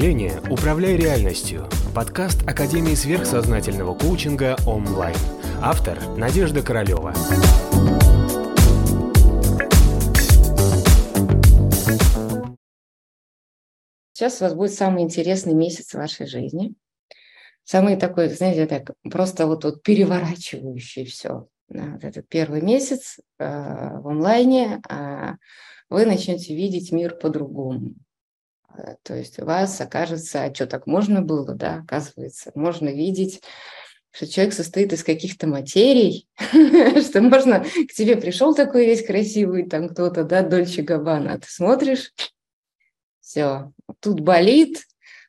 мышления «Управляй реальностью» – подкаст Академии сверхсознательного коучинга онлайн. Автор – Надежда Королева. Сейчас у вас будет самый интересный месяц в вашей жизни. Самый такой, знаете, так просто вот, вот переворачивающий все. Вот этот первый месяц э, в онлайне э, вы начнете видеть мир по-другому. Э, то есть у вас окажется, а что так можно было, да, оказывается, можно видеть, что человек состоит из каких-то материй, что можно, к тебе пришел такой весь красивый, там кто-то, да, Дольче Габбана, а ты смотришь, все, тут болит,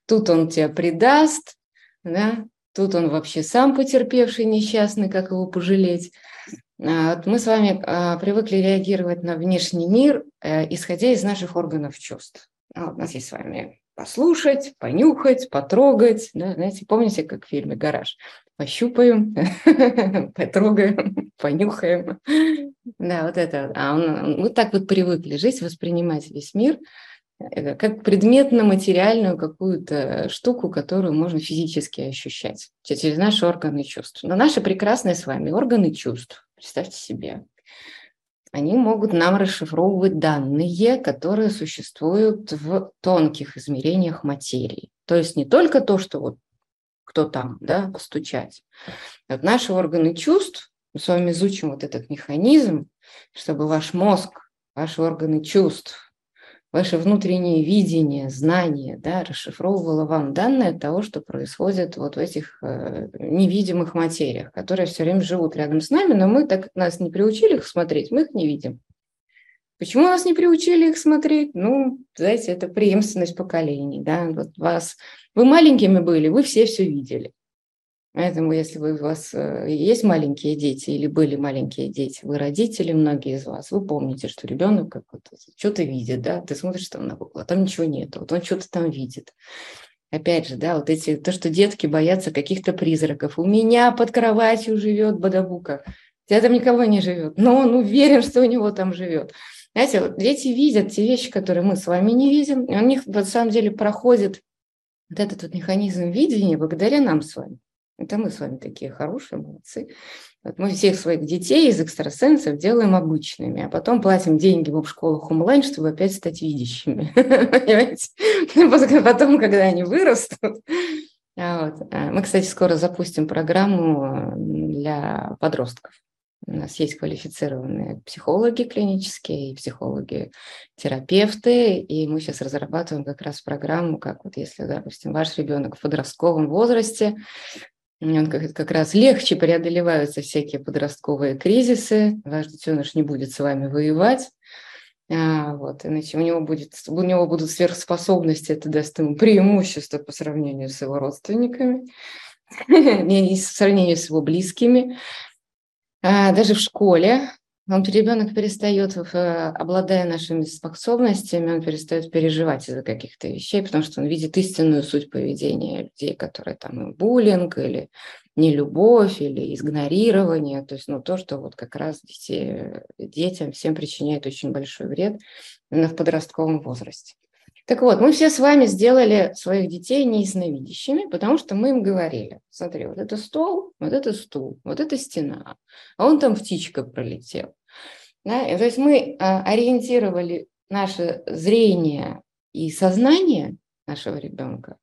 тут он тебя предаст, да, тут он вообще сам потерпевший, несчастный, как его пожалеть. А, вот мы с вами а, привыкли реагировать на внешний мир, э, исходя из наших органов чувств. А вот у нас есть с вами послушать, понюхать, потрогать. Да, знаете, помните, как в фильме «Гараж»? Пощупаем, потрогаем, понюхаем. Да, вот это. А он, мы так вот привыкли жить, воспринимать весь мир э, как предметно-материальную какую-то штуку, которую можно физически ощущать через наши органы чувств. Но наши прекрасные с вами органы чувств, представьте себе, они могут нам расшифровывать данные, которые существуют в тонких измерениях материи. То есть не только то, что вот кто там, да, постучать. Вот наши органы чувств, мы с вами изучим вот этот механизм, чтобы ваш мозг, ваши органы чувств ваше внутреннее видение, знание, да, расшифровывало вам данные того, что происходит вот в этих э, невидимых материях, которые все время живут рядом с нами, но мы, так как нас не приучили их смотреть, мы их не видим. Почему нас не приучили их смотреть? Ну, знаете, это преемственность поколений. Да? Вот вас, вы маленькими были, вы все все видели. Поэтому, если вы, у вас э, есть маленькие дети или были маленькие дети, вы родители, многие из вас, вы помните, что ребенок как вот что-то видит, да, ты смотришь там на куклу, а там ничего нет, вот он что-то там видит. Опять же, да, вот эти, то, что детки боятся каких-то призраков. У меня под кроватью живет Бадабука. У тебя там никого не живет, но он уверен, что у него там живет. Знаете, вот дети видят те вещи, которые мы с вами не видим, и у них на самом деле проходит вот этот вот механизм видения благодаря нам с вами. Это мы с вами такие хорошие, молодцы. Вот мы всех своих детей из экстрасенсов делаем обычными, а потом платим деньги в школах онлайн, чтобы опять стать видящими. Понимаете? Потом, когда они вырастут. А. А мы, кстати, скоро запустим программу для подростков. У нас есть квалифицированные психологи клинические и психологи-терапевты, и мы сейчас разрабатываем как раз программу, как вот если, допустим, ваш ребенок в подростковом возрасте, он как, как раз легче преодолеваются всякие подростковые кризисы. Ваш детеныш не будет с вами воевать. А, вот, иначе у него, будет, у него будут сверхспособности, это даст ему преимущество по сравнению с его родственниками, в сравнению с его близкими. А, даже в школе он, ребенок перестает, обладая нашими способностями, он перестает переживать из-за каких-то вещей, потому что он видит истинную суть поведения людей, которые там и буллинг, или нелюбовь, или игнорирование, то есть ну, то, что вот как раз дети, детям всем причиняет очень большой вред именно в подростковом возрасте. Так вот, мы все с вами сделали своих детей неясновидящими, потому что мы им говорили, смотри, вот это стол, вот это стул, вот это стена, а он там птичка пролетел. Да? И, то есть мы а, ориентировали наше зрение и сознание нашего ребенка,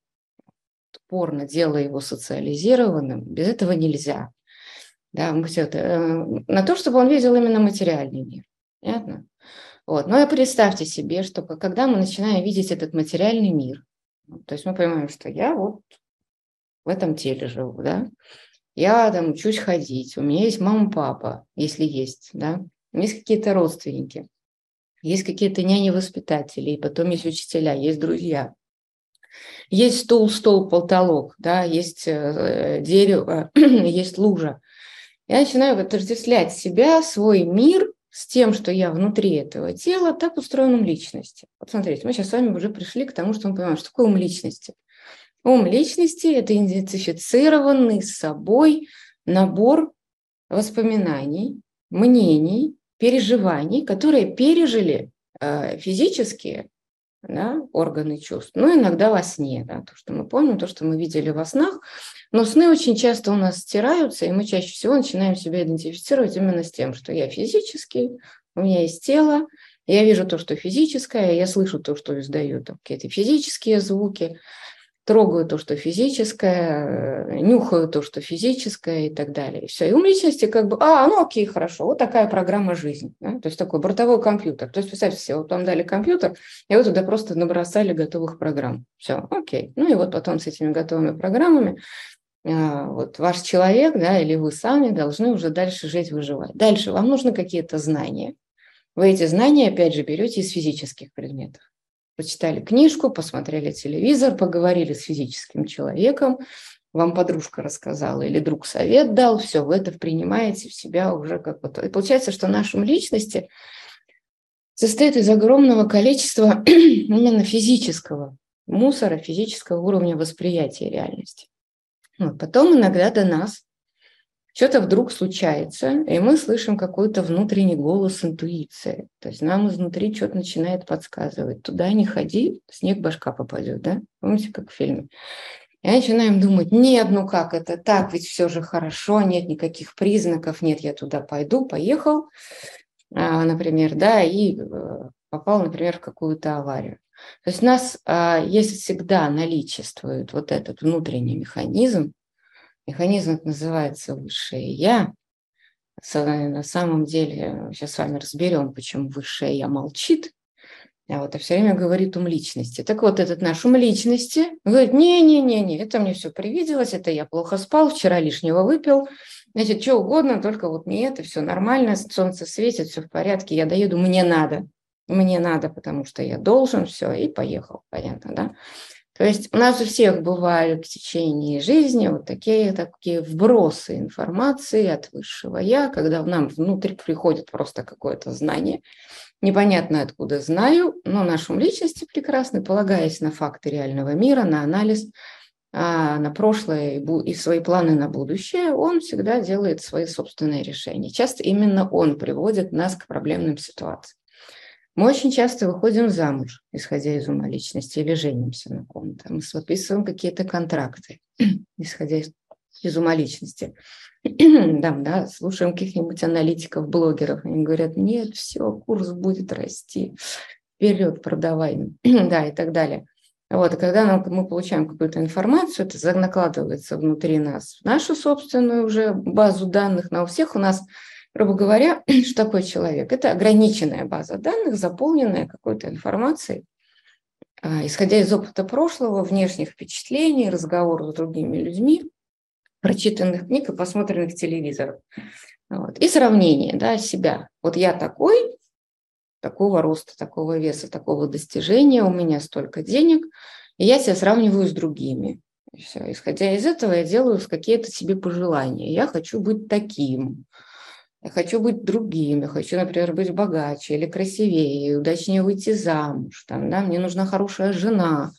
упорно делая его социализированным, без этого нельзя. Да, мы все это, э, на то, чтобы он видел именно материальный мир. Понятно? Вот. Но и представьте себе, что когда мы начинаем видеть этот материальный мир, то есть мы понимаем, что я вот в этом теле живу, да, я там учусь ходить, у меня есть мама, папа, если есть, да, есть какие-то родственники, есть какие-то няни-воспитатели, и потом есть учителя, есть друзья. Есть стул, стол, потолок, да, есть э, дерево, есть лужа. Я начинаю отождествлять себя, свой мир с тем, что я внутри этого тела, так устроен ум личности. Вот смотрите, мы сейчас с вами уже пришли к тому, что мы понимаем, что такое ум личности. Ум личности – это идентифицированный с собой набор воспоминаний, мнений, переживаний, которые пережили э, физические да, органы чувств, но иногда во сне, да, то, что мы помним, то, что мы видели во снах, но сны очень часто у нас стираются, и мы чаще всего начинаем себя идентифицировать именно с тем, что я физический, у меня есть тело, я вижу то, что физическое, я слышу то, что издаю какие-то физические звуки, трогаю то, что физическое, э, нюхаю то, что физическое и так далее. И все. И у личности как бы, а, ну окей, хорошо, вот такая программа жизни. Да? То есть такой бортовой компьютер. То есть представьте себе, вот вам дали компьютер, и вы туда просто набросали готовых программ. Все, окей. Ну и вот потом с этими готовыми программами а, вот ваш человек, да, или вы сами должны уже дальше жить, выживать. Дальше вам нужны какие-то знания. Вы эти знания, опять же, берете из физических предметов почитали книжку, посмотрели телевизор, поговорили с физическим человеком, вам подружка рассказала или друг совет дал, все, вы это принимаете в себя уже как вот. И получается, что нашем личности состоит из огромного количества именно физического мусора, физического уровня восприятия реальности. Вот. Потом иногда до нас что-то вдруг случается, и мы слышим какой-то внутренний голос интуиции. То есть нам изнутри что-то начинает подсказывать. Туда не ходи, снег башка попадет, да? Помните, как в фильме? И начинаем думать, нет, ну как это так, ведь все же хорошо, нет никаких признаков, нет, я туда пойду, поехал, а, например, да, и э, попал, например, в какую-то аварию. То есть у нас, а, если всегда наличествует вот этот внутренний механизм, Механизм называется высшее я. На самом деле, сейчас с вами разберем, почему высшее я молчит, а вот а все время говорит ум личности. Так вот, этот наш ум личности говорит, не-не-не, это мне все привиделось, это я плохо спал, вчера лишнего выпил, значит, что угодно, только вот не это, все нормально, солнце светит, все в порядке, я доеду, мне надо, мне надо, потому что я должен, все, и поехал, понятно, да? То есть у нас у всех бывают в течение жизни вот такие, такие вбросы информации от высшего я, когда в нам внутрь приходит просто какое-то знание. Непонятно откуда знаю, но нашему личности прекрасны, полагаясь на факты реального мира, на анализ, а, на прошлое и свои планы на будущее, он всегда делает свои собственные решения. Часто именно он приводит нас к проблемным ситуациям. Мы очень часто выходим замуж, исходя из ума личности, или женимся на ком-то. Мы подписываем какие-то контракты, исходя из, из ума личности. да, да, слушаем каких-нибудь аналитиков, блогеров. Они говорят, нет, все, курс будет расти, вперед продавай, да, и так далее. Вот, и когда мы получаем какую-то информацию, это накладывается внутри нас в нашу собственную уже базу данных. На у всех у нас грубо говоря, что такое человек? Это ограниченная база данных, заполненная какой-то информацией, а, исходя из опыта прошлого, внешних впечатлений, разговоров с другими людьми, прочитанных книг и посмотренных телевизоров. Вот. И сравнение да, себя. Вот я такой, такого роста, такого веса, такого достижения, у меня столько денег, и я себя сравниваю с другими. Все. Исходя из этого, я делаю какие-то себе пожелания. Я хочу быть таким. Я хочу быть другим, я хочу, например, быть богаче или красивее, удачнее выйти замуж, там, да, мне нужна хорошая жена.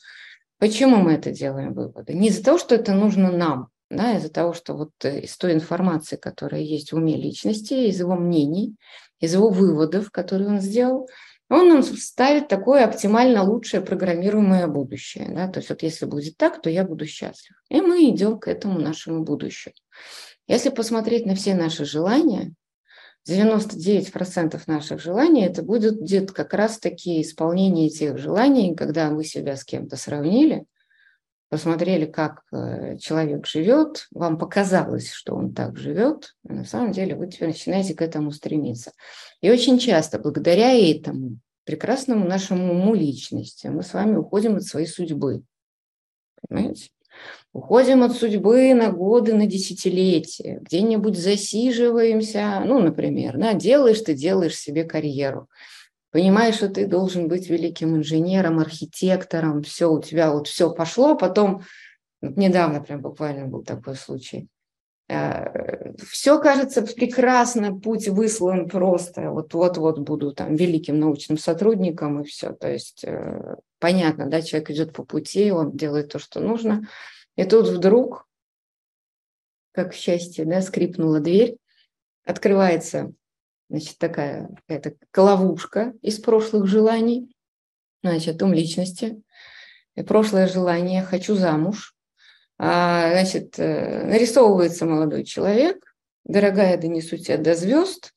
Почему мы это делаем выводы? Не из-за того, что это нужно нам, да, из-за того, что вот э, из той информации, которая есть в уме личности, из его мнений, из его выводов, которые он сделал, он нам ставит такое оптимально лучшее программируемое будущее. Да? То есть вот если будет так, то я буду счастлив. И мы идем к этому нашему будущему. Если посмотреть на все наши желания, 99% наших желаний это будет где-то как раз-таки исполнение тех желаний, когда мы себя с кем-то сравнили, посмотрели, как э, человек живет, вам показалось, что он так живет, а на самом деле вы теперь начинаете к этому стремиться. И очень часто благодаря этому прекрасному нашему уму личности мы с вами уходим от своей судьбы. Понимаете? Уходим от судьбы на годы, на десятилетия, где-нибудь засиживаемся, ну, например, да, делаешь ты, делаешь себе карьеру. Понимаешь, что ты должен быть великим инженером, архитектором, все, у тебя вот все пошло, потом, вот недавно прям буквально был такой случай, все кажется прекрасно, путь выслан просто, вот-вот-вот буду там великим научным сотрудником и все. То есть э, понятно, да, человек идет по пути, он делает то, что нужно, и тут вдруг, как счастье, да, скрипнула дверь, открывается, значит, такая какая-то ловушка из прошлых желаний, значит, ум личности, прошлое желание «хочу замуж», значит, э, нарисовывается молодой человек, дорогая, донесу тебя до звезд.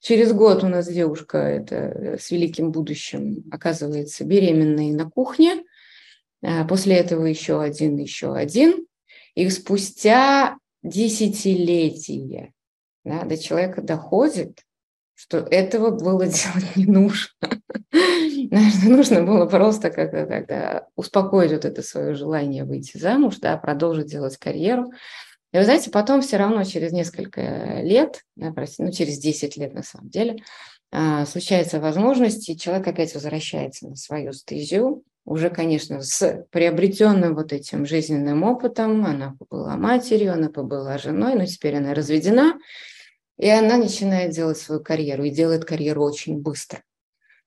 Через год у нас девушка это, э, с великим будущим оказывается беременной на кухне. А, после этого еще один, еще один. И спустя десятилетия да, до человека доходит, что этого было делать не нужно. нужно было просто как-то тогда успокоить вот это свое желание выйти замуж, да, продолжить делать карьеру. И вы знаете, потом все равно через несколько лет, да, простите, ну через 10 лет на самом деле, а, случается возможность, и человек опять возвращается на свою стезю, уже, конечно, с приобретенным вот этим жизненным опытом. Она была матерью, она была женой, но теперь она разведена, и она начинает делать свою карьеру, и делает карьеру очень быстро.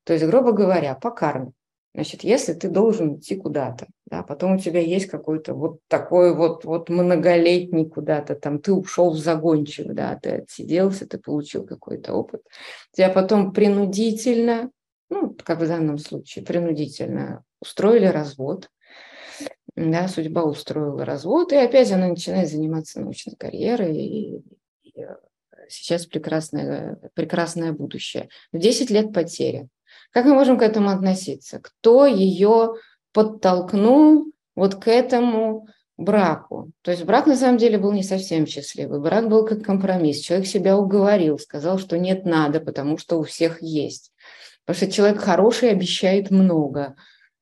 То есть, грубо говоря, по карме. Значит, если ты должен идти куда-то, да, потом у тебя есть какой-то вот такой вот, вот многолетний куда-то, там ты ушел в загончик, да, ты отсиделся, ты получил какой-то опыт, тебя потом принудительно, ну, как в данном случае, принудительно устроили развод, да, судьба устроила развод, и опять она начинает заниматься научной карьерой, и, и э, сейчас прекрасное, прекрасное будущее. В 10 лет потери. Как мы можем к этому относиться? Кто ее подтолкнул вот к этому браку? То есть брак на самом деле был не совсем счастливый. Брак был как компромисс. Человек себя уговорил, сказал, что нет, надо, потому что у всех есть. Потому что человек хороший обещает много.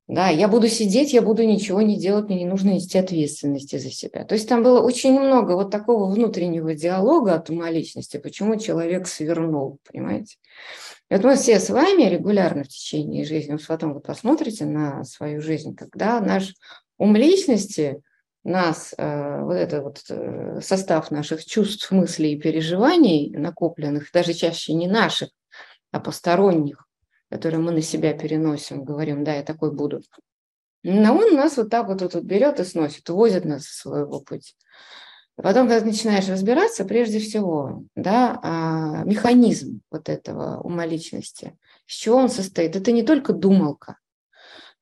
Да, я буду сидеть, я буду ничего не делать, мне не нужно нести ответственности за себя. То есть там было очень много вот такого внутреннего диалога от ума личности, почему человек свернул, понимаете? И вот мы все с вами регулярно в течение жизни, вот потом вы посмотрите на свою жизнь, когда наш ум личности, нас, э, вот этот вот э, состав наших чувств, мыслей и переживаний накопленных, даже чаще не наших, а посторонних, которые мы на себя переносим, говорим, да, я такой буду. Но он нас вот так вот, вот, вот берет и сносит, увозит нас со своего пути. Потом, когда начинаешь разбираться, прежде всего, да, а, механизм вот этого ума личности, с чего он состоит, это не только думалка.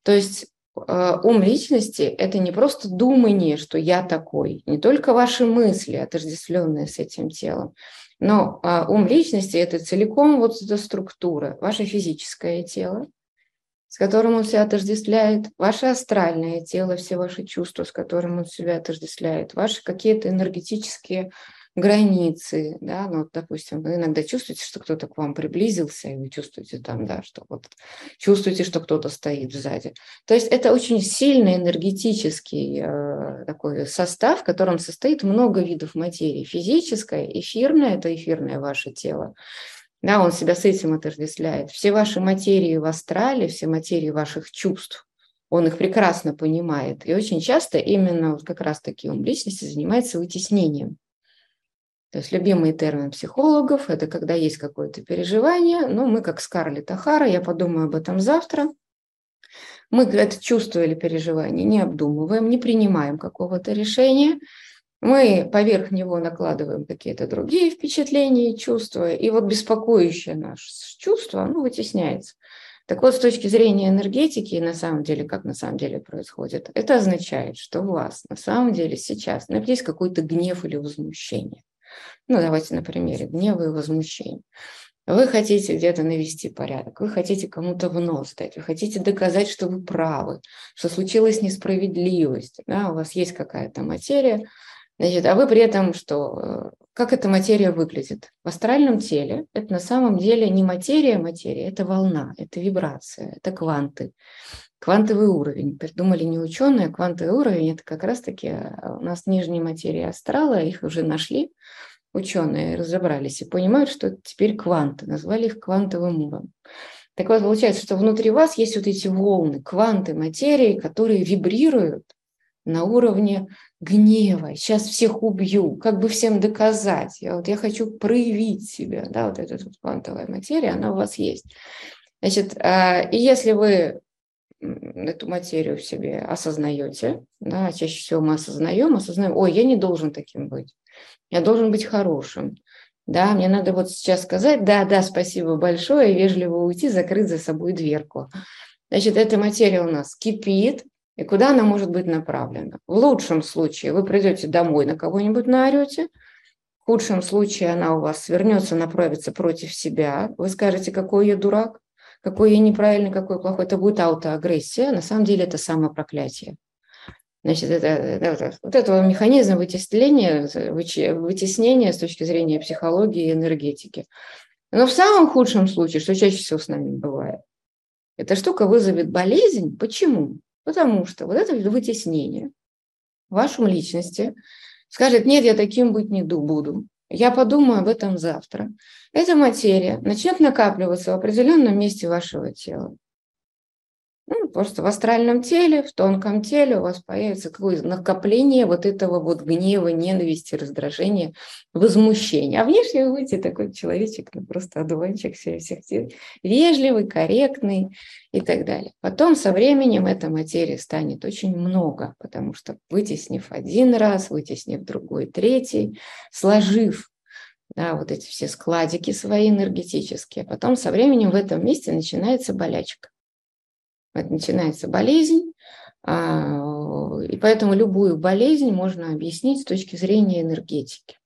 То есть а, ум личности – это не просто думание, что я такой, не только ваши мысли, отождествленные с этим телом, но а, ум личности – это целиком вот эта структура, ваше физическое тело, с которым он себя отождествляет, ваше астральное тело, все ваши чувства, с которым он себя отождествляет, ваши какие-то энергетические границы, да, ну, допустим, вы иногда чувствуете, что кто-то к вам приблизился, и вы чувствуете там, да, что вот чувствуете, что кто-то стоит сзади. То есть это очень сильный энергетический э, такой состав, в котором состоит много видов материи. Физическое, эфирное – это эфирное ваше тело. Да, он себя с этим отождествляет. Все ваши материи в астрале, все материи ваших чувств, он их прекрасно понимает. И очень часто именно вот как раз таки ум личности занимается вытеснением. То есть любимый термин психологов – это когда есть какое-то переживание, но мы как Скарлетт Ахара, я подумаю об этом завтра, мы это чувство или переживание не обдумываем, не принимаем какого-то решения – мы поверх него накладываем какие-то другие впечатления и чувства, и вот беспокоящее наше чувство, оно вытесняется. Так вот, с точки зрения энергетики, на самом деле, как на самом деле происходит, это означает, что у вас на самом деле сейчас ну, есть какой-то гнев или возмущение. Ну, давайте на примере гнева и возмущения. Вы хотите где-то навести порядок, вы хотите кому-то в нос дать, вы хотите доказать, что вы правы, что случилась несправедливость, да, у вас есть какая-то материя, Значит, а вы при этом что? Э, как эта материя выглядит? В астральном теле это на самом деле не материя материя, это волна, это вибрация, это кванты. Квантовый уровень. Придумали не ученые, а квантовый уровень – это как раз-таки э, у нас нижние материи астрала, их уже нашли ученые, разобрались и понимают, что теперь кванты, назвали их квантовым уровнем. Так вот, получается, что внутри вас есть вот эти волны, кванты материи, которые вибрируют на уровне гнева, сейчас всех убью, как бы всем доказать. Я, вот, я хочу проявить себя, да, вот эта вот квантовая материя, она у вас есть. Значит, а, и если вы эту материю в себе осознаете, да, чаще всего мы осознаем, осознаем, ой, я не должен таким быть, я должен быть хорошим, да, мне надо вот сейчас сказать, да, да, спасибо большое, вежливо уйти, закрыть за собой дверку. Значит, эта материя у нас кипит, и куда она может быть направлена? В лучшем случае вы придете домой, на кого-нибудь наорете, в худшем случае она у вас свернется, направится против себя. Вы скажете, какой я дурак, какой я неправильный, какой плохой. Это будет аутоагрессия. На самом деле это самопроклятие. Значит, это, это, вот этого механизма вытеснения, вытеснения с точки зрения психологии и энергетики. Но в самом худшем случае, что чаще всего с нами бывает, эта штука вызовет болезнь. Почему? Потому что вот это вытеснение в вашем личности скажет, нет, я таким быть не буду. Я подумаю об этом завтра. Эта материя начнет накапливаться в определенном месте вашего тела. Просто в астральном теле, в тонком теле у вас появится какое-то накопление вот этого вот гнева, ненависти, раздражения, возмущения. А внешне вы будете такой человечек, ну просто одуванчик всех, всех вежливый, корректный и так далее. Потом со временем эта материя станет очень много, потому что вытеснив один раз, вытеснив другой, третий, сложив да, вот эти все складики свои энергетические, потом со временем в этом месте начинается болячка начинается болезнь, а, и поэтому любую болезнь можно объяснить с точки зрения энергетики.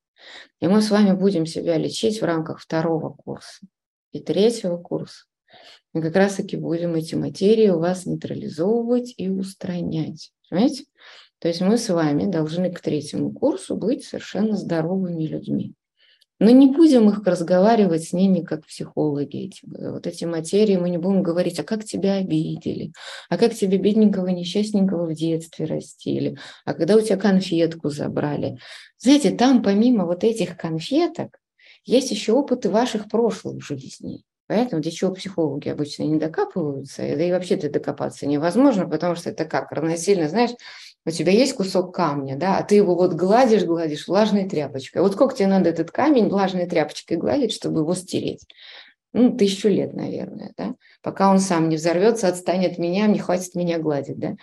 И мы с вами будем себя лечить в рамках второго курса и третьего курса. Мы как раз-таки будем эти материи у вас нейтрализовывать и устранять. Понимаете? То есть мы с вами должны к третьему курсу быть совершенно здоровыми людьми. Но не будем их разговаривать с ними как психологи. Эти, вот эти материи мы не будем говорить, а как тебя обидели, а как тебе бедненького, несчастненького в детстве растили, а когда у тебя конфетку забрали. Знаете, там помимо вот этих конфеток есть еще опыты ваших прошлых жизней. Поэтому до чего психологи обычно не докапываются, да и вообще-то докопаться невозможно, потому что это как равносильно, знаешь, у тебя есть кусок камня, да, а ты его вот гладишь, гладишь влажной тряпочкой. Вот сколько тебе надо этот камень влажной тряпочкой гладить, чтобы его стереть? Ну, тысячу лет, наверное, да, пока он сам не взорвется, отстанет от меня, не хватит меня гладить, да.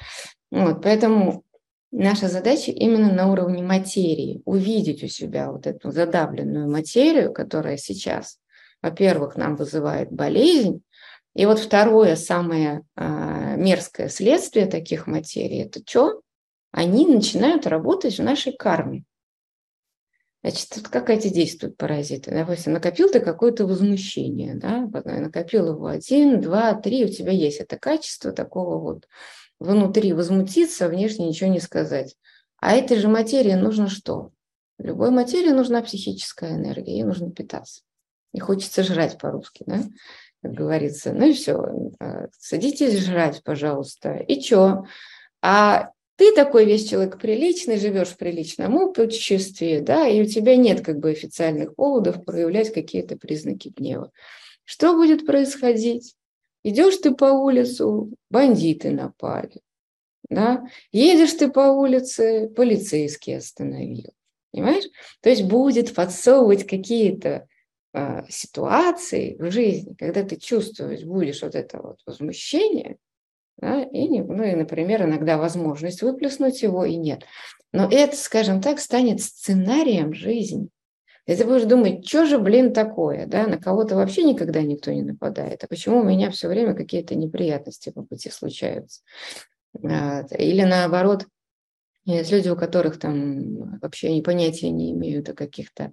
Вот, поэтому наша задача именно на уровне материи, увидеть у себя вот эту задавленную материю, которая сейчас, во-первых, нам вызывает болезнь, и вот второе, самое а, мерзкое следствие таких материй, это что? Они начинают работать в нашей карме. Значит, тут как эти действуют паразиты? Допустим, накопил ты какое-то возмущение, да, накопил его один, два, три, у тебя есть это качество такого вот внутри возмутиться, внешне ничего не сказать. А этой же материи нужно что? Любой материи нужна психическая энергия, ей нужно питаться. Не хочется жрать по-русски, да, как говорится. Ну и все, э, садитесь жрать, пожалуйста. И что? А ты такой весь человек приличный, живешь в приличном обществе, да, и у тебя нет как бы официальных поводов проявлять какие-то признаки гнева. Что будет происходить? Идешь ты по улицу, бандиты напали, да, едешь ты по улице, полицейский остановил, понимаешь? То есть будет подсовывать какие-то э, ситуации в жизни, когда ты чувствуешь, будешь вот это вот возмущение, да, и, ну, и, например, иногда возможность выплеснуть его и нет. Но это, скажем так, станет сценарием жизни. И ты будешь думать, что же, блин, такое, да, на кого-то вообще никогда никто не нападает, а почему у меня все время какие-то неприятности по пути случаются. Или наоборот, есть люди, у которых там вообще понятия не имеют о каких-то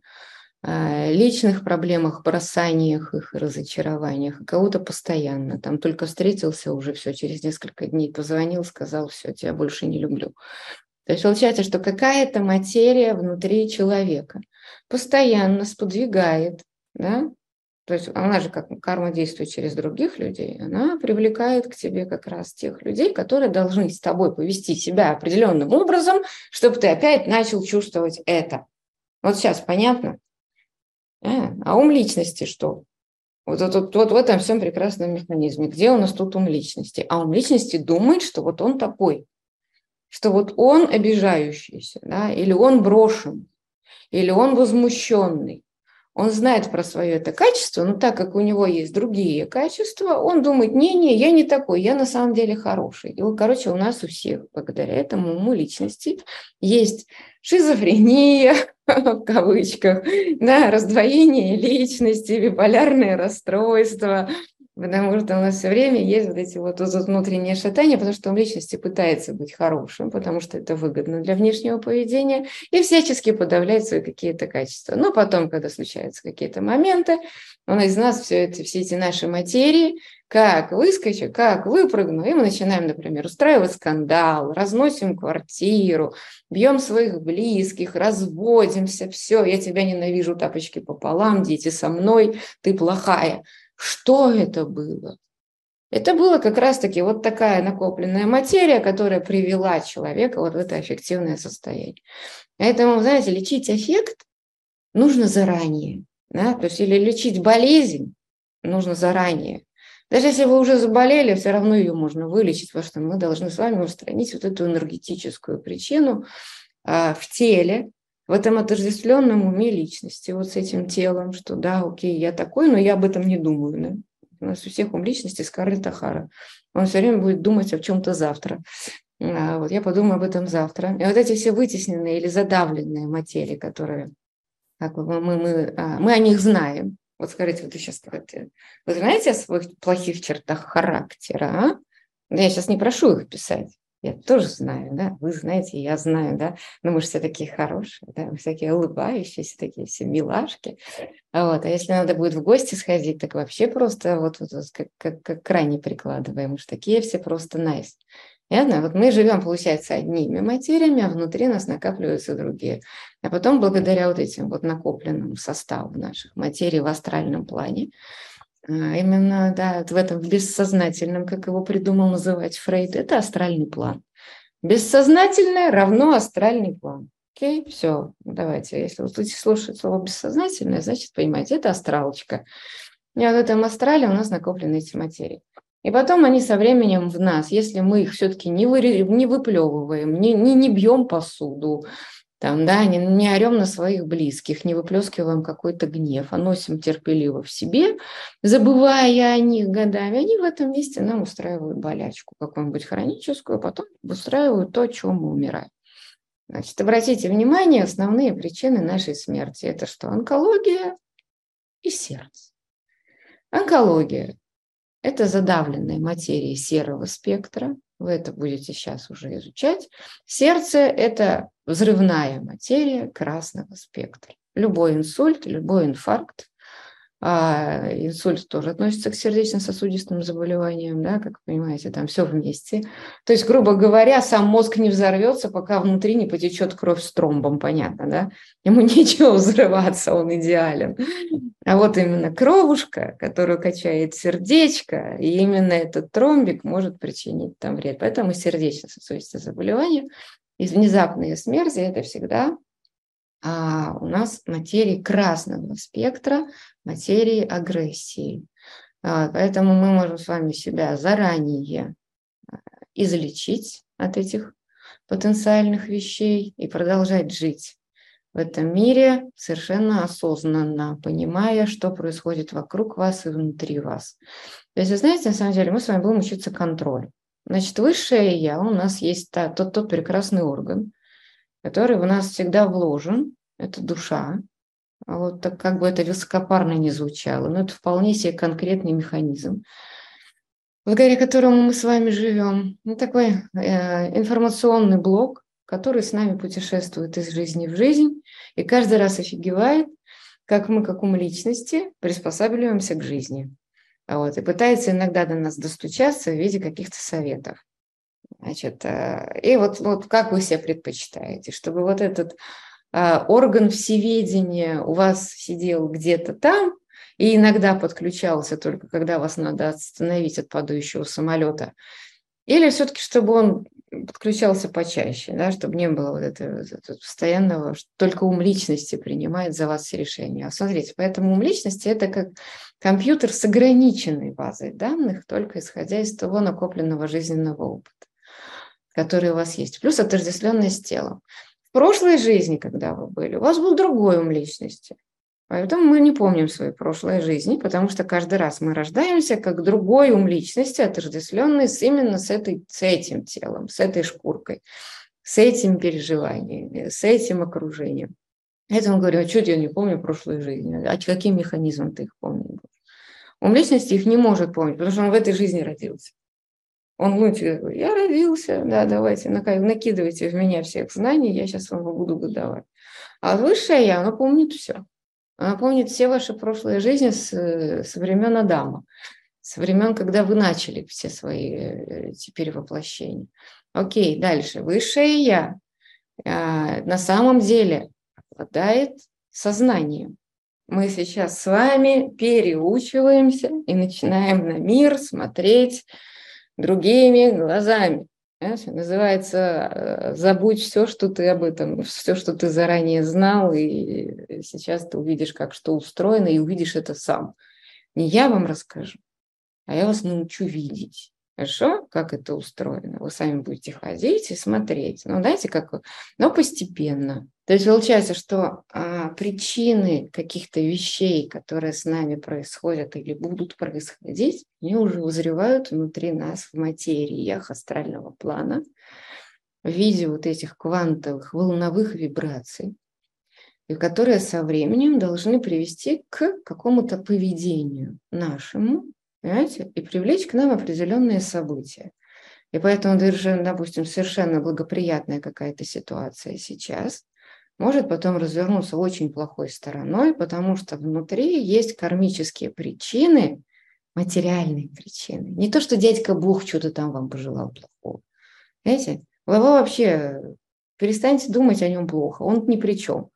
личных проблемах, бросаниях их, разочарованиях, кого-то постоянно. Там только встретился уже все, через несколько дней позвонил, сказал, все, тебя больше не люблю. То есть получается, что какая-то материя внутри человека постоянно сподвигает, да, то есть она же как карма действует через других людей, она привлекает к тебе как раз тех людей, которые должны с тобой повести себя определенным образом, чтобы ты опять начал чувствовать это. Вот сейчас понятно? А, а ум личности что? Вот, вот, вот, вот в этом всем прекрасном механизме. Где у нас тут ум личности? А ум личности думает, что вот он такой, что вот он обижающийся, да, или он брошен, или он возмущенный. Он знает про свое это качество, но так как у него есть другие качества, он думает, не-не, я не такой, я на самом деле хороший. И, короче, у нас у всех благодаря этому уму личности есть шизофрения, в кавычках, да, раздвоение личности, биполярное расстройство, Потому что у нас все время есть вот эти вот, внутренние шатания, потому что ум личности пытается быть хорошим, потому что это выгодно для внешнего поведения, и всячески подавляет свои какие-то качества. Но потом, когда случаются какие-то моменты, он из нас все, это, все эти наши материи, как выскочу, как выпрыгну, и мы начинаем, например, устраивать скандал, разносим квартиру, бьем своих близких, разводимся, все, я тебя ненавижу, тапочки пополам, дети со мной, ты плохая. Что это было? Это было как раз-таки вот такая накопленная материя, которая привела человека вот в это аффективное состояние. Поэтому, знаете, лечить эффект нужно заранее. Да? То есть или лечить болезнь нужно заранее. Даже если вы уже заболели, все равно ее можно вылечить, потому что мы должны с вами устранить вот эту энергетическую причину а, в теле, в этом отождествленном уме личности, вот с этим телом, что да, окей, я такой, но я об этом не думаю. Да? У нас у всех ум личности Скарлетт Ахара. Он все время будет думать о чем-то завтра. А, вот я подумаю об этом завтра. И вот эти все вытесненные или задавленные материи, которые как бы мы, мы, а, мы о них знаем. Вот скажите, вот вы сейчас скажете, вы знаете о своих плохих чертах характера, а? Да я сейчас не прошу их писать. Я тоже знаю, да, вы знаете, я знаю, да, но мы же все такие хорошие, да, мы всякие улыбающиеся, такие все милашки. Вот, а если надо будет в гости сходить, так вообще просто вот, вот, вот как, как, как крайне прикладываем, уж такие все просто nice. Понятно? Вот мы живем, получается, одними материями, а внутри нас накапливаются другие. А потом, благодаря вот этим вот накопленным составам наших материй в астральном плане, именно, да, в этом бессознательном, как его придумал называть Фрейд, это астральный план. Бессознательное равно астральный план. Окей, все, давайте, если вы будете слушать слово бессознательное, значит, понимаете, это астралочка. И вот в этом астрале у нас накоплены эти материи. И потом они со временем в нас, если мы их все-таки не, вы, не выплевываем, не, не, не бьем посуду, там, да, не, не орем на своих близких, не выплескиваем какой-то гнев, а носим терпеливо в себе, забывая о них годами, они в этом месте нам устраивают болячку какую-нибудь хроническую, а потом устраивают то, о чем мы умираем. Значит, обратите внимание, основные причины нашей смерти – это что? Онкология и сердце. Онкология – это задавленная материя серого спектра, вы это будете сейчас уже изучать. Сердце – это взрывная материя красного спектра. Любой инсульт, любой инфаркт, а инсульт тоже относится к сердечно-сосудистым заболеваниям, да, как вы понимаете, там все вместе. То есть, грубо говоря, сам мозг не взорвется, пока внутри не потечет кровь с тромбом, понятно, да? Ему нечего взрываться, он идеален. А вот именно кровушка, которую качает сердечко, и именно этот тромбик может причинить там вред. Поэтому сердечно-сосудистые заболевания и внезапные смерти – это всегда а у нас материи красного спектра, материи агрессии. А, поэтому мы можем с вами себя заранее а, излечить от этих потенциальных вещей и продолжать жить в этом мире совершенно осознанно, понимая, что происходит вокруг вас и внутри вас. То есть, вы знаете, на самом деле мы с вами будем учиться контролю. Значит, высшее Я, у нас есть тот, тот прекрасный орган, который в нас всегда вложен, это душа. А вот так как бы это высокопарно не звучало, но это вполне себе конкретный механизм, благодаря которому мы с вами живем. Ну, такой э, информационный блок, который с нами путешествует из жизни в жизнь и каждый раз офигевает, как мы, как ум личности, приспосабливаемся к жизни. Вот, и пытается иногда до нас достучаться в виде каких-то советов. Значит, э, и вот, вот как вы себя предпочитаете, чтобы вот этот орган всеведения у вас сидел где-то там и иногда подключался только когда вас надо остановить от падающего самолета, или все-таки, чтобы он подключался почаще, да, чтобы не было вот этого, этого постоянного, что только ум личности принимает за вас все решения. А смотрите, поэтому ум личности – это как компьютер с ограниченной базой данных, только исходя из того накопленного жизненного опыта которые у вас есть, плюс отождествленность с телом. Прошлой жизни, когда вы были, у вас был другой ум личности. Поэтому мы не помним свои прошлые жизни, потому что каждый раз мы рождаемся как другой ум личности, отождествленный с, именно с, этой, с этим телом, с этой шкуркой, с этим переживаниями, с этим окружением. Это он говорит, а что я не помню прошлой жизни? А каким механизмом ты их помнишь? Ум личности их не может помнить, потому что он в этой жизни родился. Он внутрь говорит, я родился, да, давайте, накидывайте в меня всех знаний, я сейчас вам буду выдавать. А высшее я, оно помнит все. Она помнит все ваши прошлые жизни с, со времен Адама, со времен, когда вы начали все свои э, теперь воплощения. Окей, дальше. Высшее я а, на самом деле обладает сознанием. Мы сейчас с вами переучиваемся и начинаем на мир смотреть другими глазами. Понимаете? Называется э, «Забудь все, что ты об этом, все, что ты заранее знал, и сейчас ты увидишь, как что устроено, и увидишь это сам. Не я вам расскажу, а я вас научу видеть. Хорошо, как это устроено. Вы сами будете ходить и смотреть. Ну, знаете, как... Но постепенно. То есть получается, что а, причины каких-то вещей, которые с нами происходят или будут происходить, они уже узревают внутри нас в материях астрального плана в виде вот этих квантовых волновых вибраций, и которые со временем должны привести к какому-то поведению нашему, понимаете, и привлечь к нам определенные события. И поэтому, допустим, совершенно благоприятная какая-то ситуация сейчас может потом развернуться очень плохой стороной, потому что внутри есть кармические причины, материальные причины. Не то, что дядька Бог что-то там вам пожелал плохого. Знаете, вы вообще перестаньте думать о нем плохо, он ни при чем.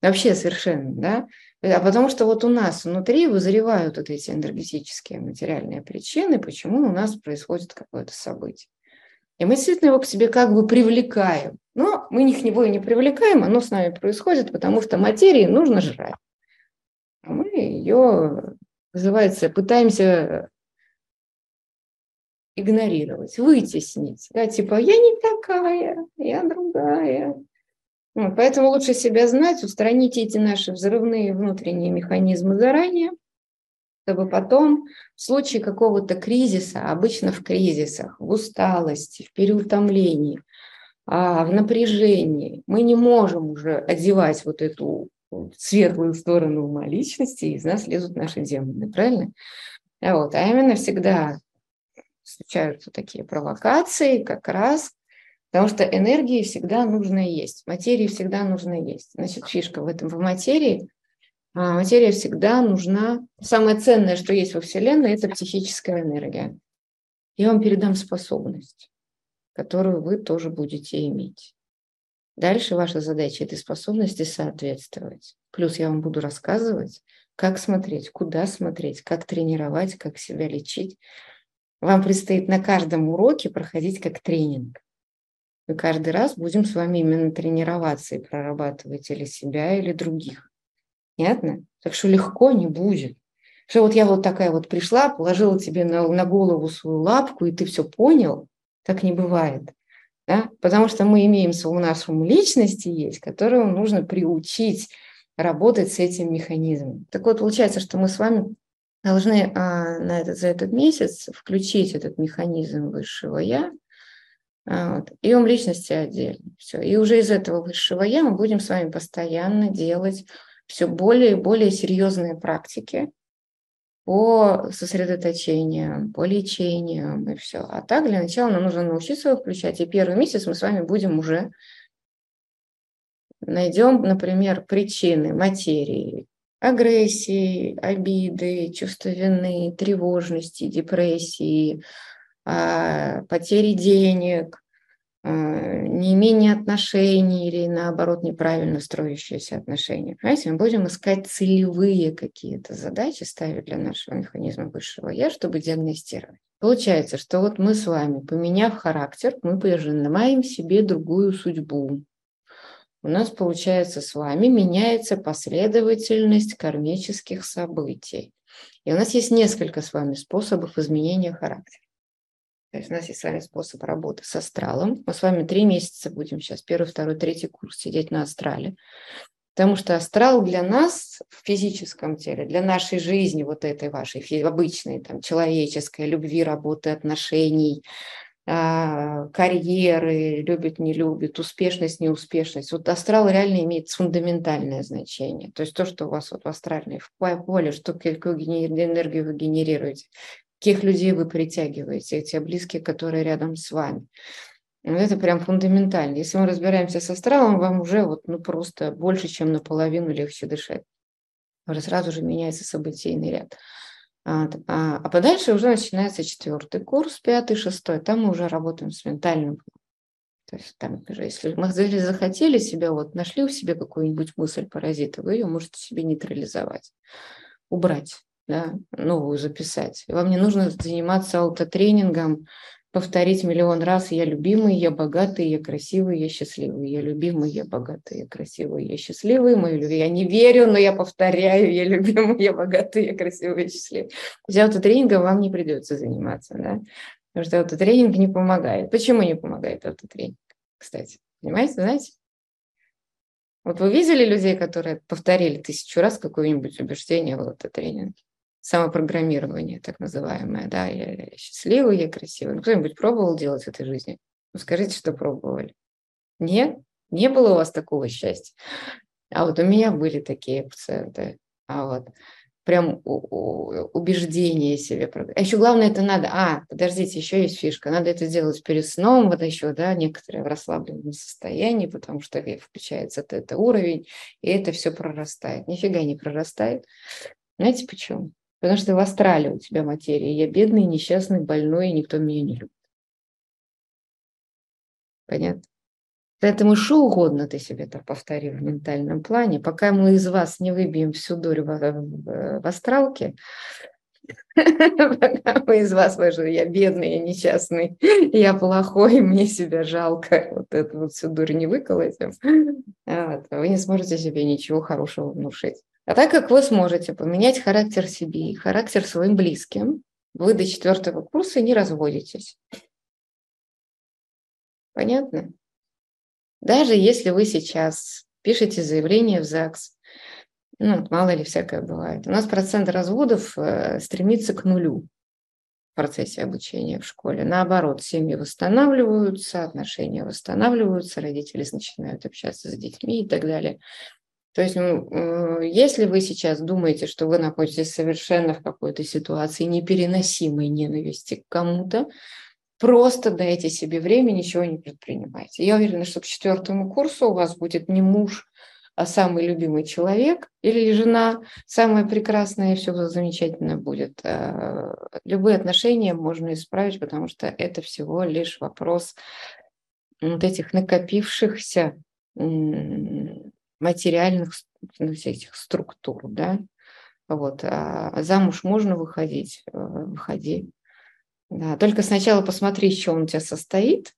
Вообще совершенно, да? А потому что вот у нас внутри вызревают вот эти энергетические материальные причины, почему у нас происходит какое-то событие. И мы действительно его к себе как бы привлекаем. Но мы их него и не привлекаем, оно с нами происходит, потому что материи нужно жрать. А мы ее, называется, пытаемся игнорировать, вытеснить. Да, типа, я не такая, я другая. Поэтому лучше себя знать, устранить эти наши взрывные внутренние механизмы заранее, чтобы потом в случае какого-то кризиса, обычно в кризисах, в усталости, в переутомлении, а, в напряжении, мы не можем уже одевать вот эту светлую сторону ума личности, из нас лезут наши демоны, правильно? А вот, а именно всегда случаются такие провокации как раз Потому что энергии всегда нужно есть, материи всегда нужно есть. Значит, фишка в этом, в материи, а материя всегда нужна. Самое ценное, что есть во Вселенной, это психическая энергия. Я вам передам способность, которую вы тоже будете иметь. Дальше ваша задача этой способности соответствовать. Плюс я вам буду рассказывать, как смотреть, куда смотреть, как тренировать, как себя лечить. Вам предстоит на каждом уроке проходить как тренинг. Мы каждый раз будем с вами именно тренироваться и прорабатывать или себя, или других. Понятно? Так что легко не будет. Что вот я вот такая вот пришла, положила тебе на, на голову свою лапку, и ты все понял, так не бывает. Да? Потому что мы имеем у нас ум личности есть, которую нужно приучить работать с этим механизмом. Так вот, получается, что мы с вами должны а, на этот, за этот месяц включить этот механизм высшего я, вот. И ум личности отдельно. Все. И уже из этого высшего я мы будем с вами постоянно делать все более и более серьезные практики по сосредоточениям, по лечениям и все. А так для начала нам нужно научиться его включать. И первый месяц мы с вами будем уже найдем, например, причины материи, агрессии, обиды, чувства вины, тревожности, депрессии, а, потери денег, а, неимение отношений или, наоборот, неправильно строящиеся отношения. Понимаете, мы будем искать целевые какие-то задачи, ставить для нашего механизма высшего «я», чтобы диагностировать. Получается, что вот мы с вами, поменяв характер, мы пожинаем себе другую судьбу. У нас, получается, с вами меняется последовательность кармических событий. И у нас есть несколько с вами способов изменения характера. То есть у нас есть с вами способ работы с астралом. Мы с вами три месяца будем сейчас, первый, второй, третий курс сидеть на астрале. Потому что астрал для нас в физическом теле, для нашей жизни, вот этой вашей обычной, там, человеческой, любви, работы, отношений, а, карьеры, любит, не любит, успешность, неуспешность. Вот астрал реально имеет фундаментальное значение. То есть то, что у вас вот в астральной поле, что какую энергию вы генерируете, каких людей вы притягиваете, эти близкие, которые рядом с вами. Это прям фундаментально. Если мы разбираемся с астралом, вам уже вот ну просто больше, чем наполовину легче дышать. Сразу же меняется событийный ряд. А, а, а подальше уже начинается четвертый курс, пятый, шестой. Там мы уже работаем с ментальным. То есть там уже, если мы захотели себя, вот нашли у себя какую-нибудь мысль паразита, вы ее можете себе нейтрализовать, убрать, да, новую записать. Вам не нужно заниматься аутотренингом, повторить миллион раз «я любимый, я богатый, я красивый, я счастливый, я любимый, я богатый, я красивый, я счастливый, мою любви». Я не верю, но я повторяю «я любимый, я богатый, я красивый, я счастливый». То есть аутотренингом вам не придется заниматься, да? Потому что аутотренинг не помогает. Почему не помогает аутотренинг, кстати? Понимаете, знаете? Вот вы видели людей, которые повторили тысячу раз какое-нибудь убеждение в аутотренинге? Самопрограммирование, так называемое, да, я счастливый, я красивый. Ну, кто-нибудь пробовал делать в этой жизни? Ну, скажите, что пробовали. Нет? Не было у вас такого счастья? А вот у меня были такие пациенты. А вот прям убеждение себе. А еще главное, это надо... А, подождите, еще есть фишка. Надо это сделать перед сном, вот еще, да, некоторые в расслабленном состоянии, потому что включается это уровень, и это все прорастает. Нифига не прорастает. Знаете почему? Потому что в астрале у тебя материя. Я бедный, несчастный, больной, и никто меня не любит. Понятно? Поэтому что угодно ты себе так повтори в ментальном плане. Пока мы из вас не выбьем всю дурь в, в, в астралке, пока мы из вас выжили, я бедный, я несчастный, я плохой, мне себя жалко, вот эту вот всю дурь не выколотим, вы не сможете себе ничего хорошего внушить. А так как вы сможете поменять характер себе и характер своим близким, вы до четвертого курса не разводитесь. Понятно? Даже если вы сейчас пишете заявление в ЗАГС, ну, мало ли всякое бывает. У нас процент разводов э, стремится к нулю в процессе обучения в школе. Наоборот, семьи восстанавливаются, отношения восстанавливаются, родители начинают общаться с детьми и так далее. То есть, если вы сейчас думаете, что вы находитесь совершенно в какой-то ситуации непереносимой ненависти к кому-то, просто дайте себе время, ничего не предпринимайте. Я уверена, что к четвертому курсу у вас будет не муж, а самый любимый человек или жена, самая прекрасная, и все замечательно будет. Э, любые отношения можно исправить, потому что это всего лишь вопрос вот этих накопившихся материальных ну, этих структур, да, вот, а замуж можно выходить, э, выходи. Да, только сначала посмотри, из чего он у тебя состоит,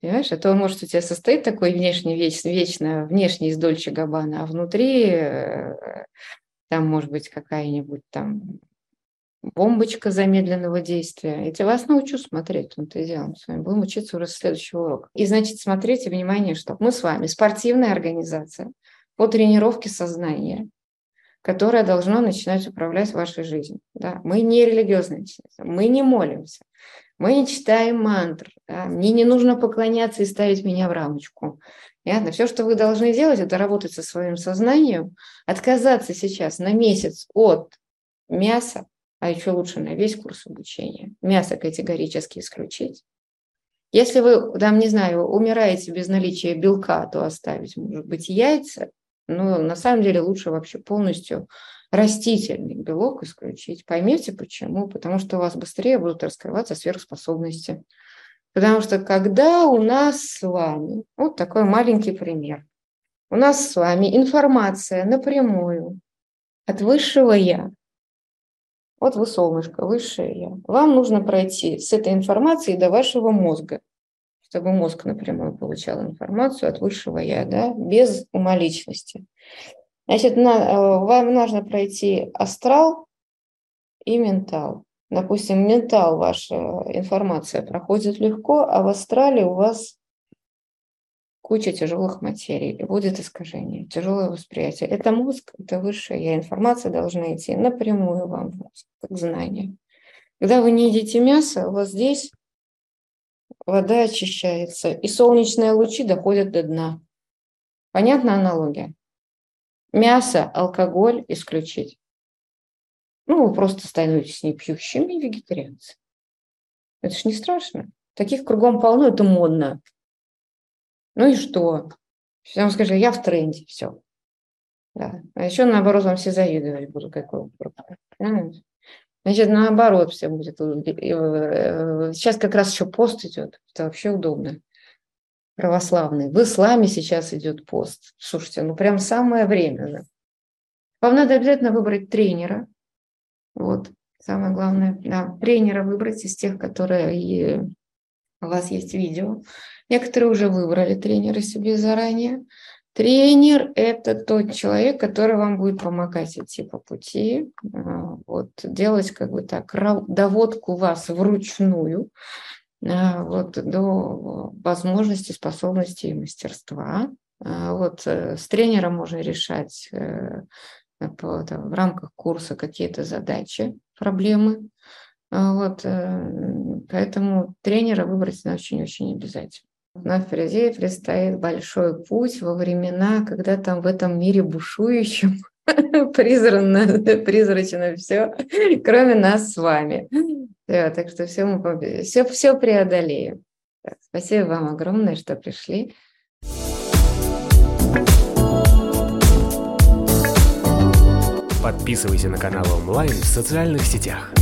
понимаешь, а то может у тебя состоит такой внешний, вечно, вечно внешний из Дольче Габбана, а внутри э, там может быть какая-нибудь там бомбочка замедленного действия. Я вас научу смотреть, он то и с вами будем учиться уже следующего урока. И, значит, смотрите, внимание, что мы с вами спортивная организация по тренировке сознания, которое должно начинать управлять вашей жизнью. Да? Мы не религиозные, мы не молимся, мы не читаем мантр, да? мне не нужно поклоняться и ставить меня в рамочку. Понятно? Все, что вы должны делать, это работать со своим сознанием, отказаться сейчас на месяц от мяса, а еще лучше на весь курс обучения. Мясо категорически исключить. Если вы, там, не знаю, умираете без наличия белка, то оставить, может быть, яйца, но на самом деле лучше вообще полностью растительный белок исключить. Поймите почему. Потому что у вас быстрее будут раскрываться сверхспособности. Потому что когда у нас с вами, вот такой маленький пример, у нас с вами информация напрямую от высшего Я, вот вы солнышко, высшее Я. Вам нужно пройти с этой информацией до вашего мозга чтобы мозг напрямую получал информацию от высшего я, да, без умоличности. Значит, на, э, вам нужно пройти астрал и ментал. Допустим, ментал ваша информация проходит легко, а в астрале у вас куча тяжелых материй, и будет искажение, тяжелое восприятие. Это мозг, это высшее я. Информация должна идти напрямую вам в мозг, как знание. Когда вы не едите мясо, у вас здесь вода очищается, и солнечные лучи доходят до дна. Понятна аналогия? Мясо, алкоголь исключить. Ну, вы просто становитесь непьющими вегетарианцами. Это ж не страшно. Таких кругом полно, это модно. Ну и что? Всем скажи, я в тренде, все. Да. А еще наоборот вам все завидовать будут, какой Значит, наоборот все будет. Э, сейчас как раз еще пост идет. Это вообще удобно. Православный. В исламе сейчас идет пост. Слушайте, ну прям самое время. Да? Вам надо обязательно выбрать тренера. Вот, самое главное. Да, тренера выбрать из тех, которые у вас есть видео. Некоторые уже выбрали тренера себе заранее. Тренер – это тот человек, который вам будет помогать идти по пути, а, вот, делать как бы так доводку вас вручную, а, вот, до возможности, способности и мастерства. А, вот, э, с тренером можно решать э, в рамках курса какие-то задачи, проблемы. Вот, э, поэтому тренера выбрать очень-очень обязательно. На впереди предстоит большой путь во времена, когда там в этом мире бушующем призрачно, призрачно все, кроме нас с вами. Да, так что все мы все, все преодолеем. Так, спасибо вам огромное, что пришли. Подписывайся на канал онлайн в социальных сетях.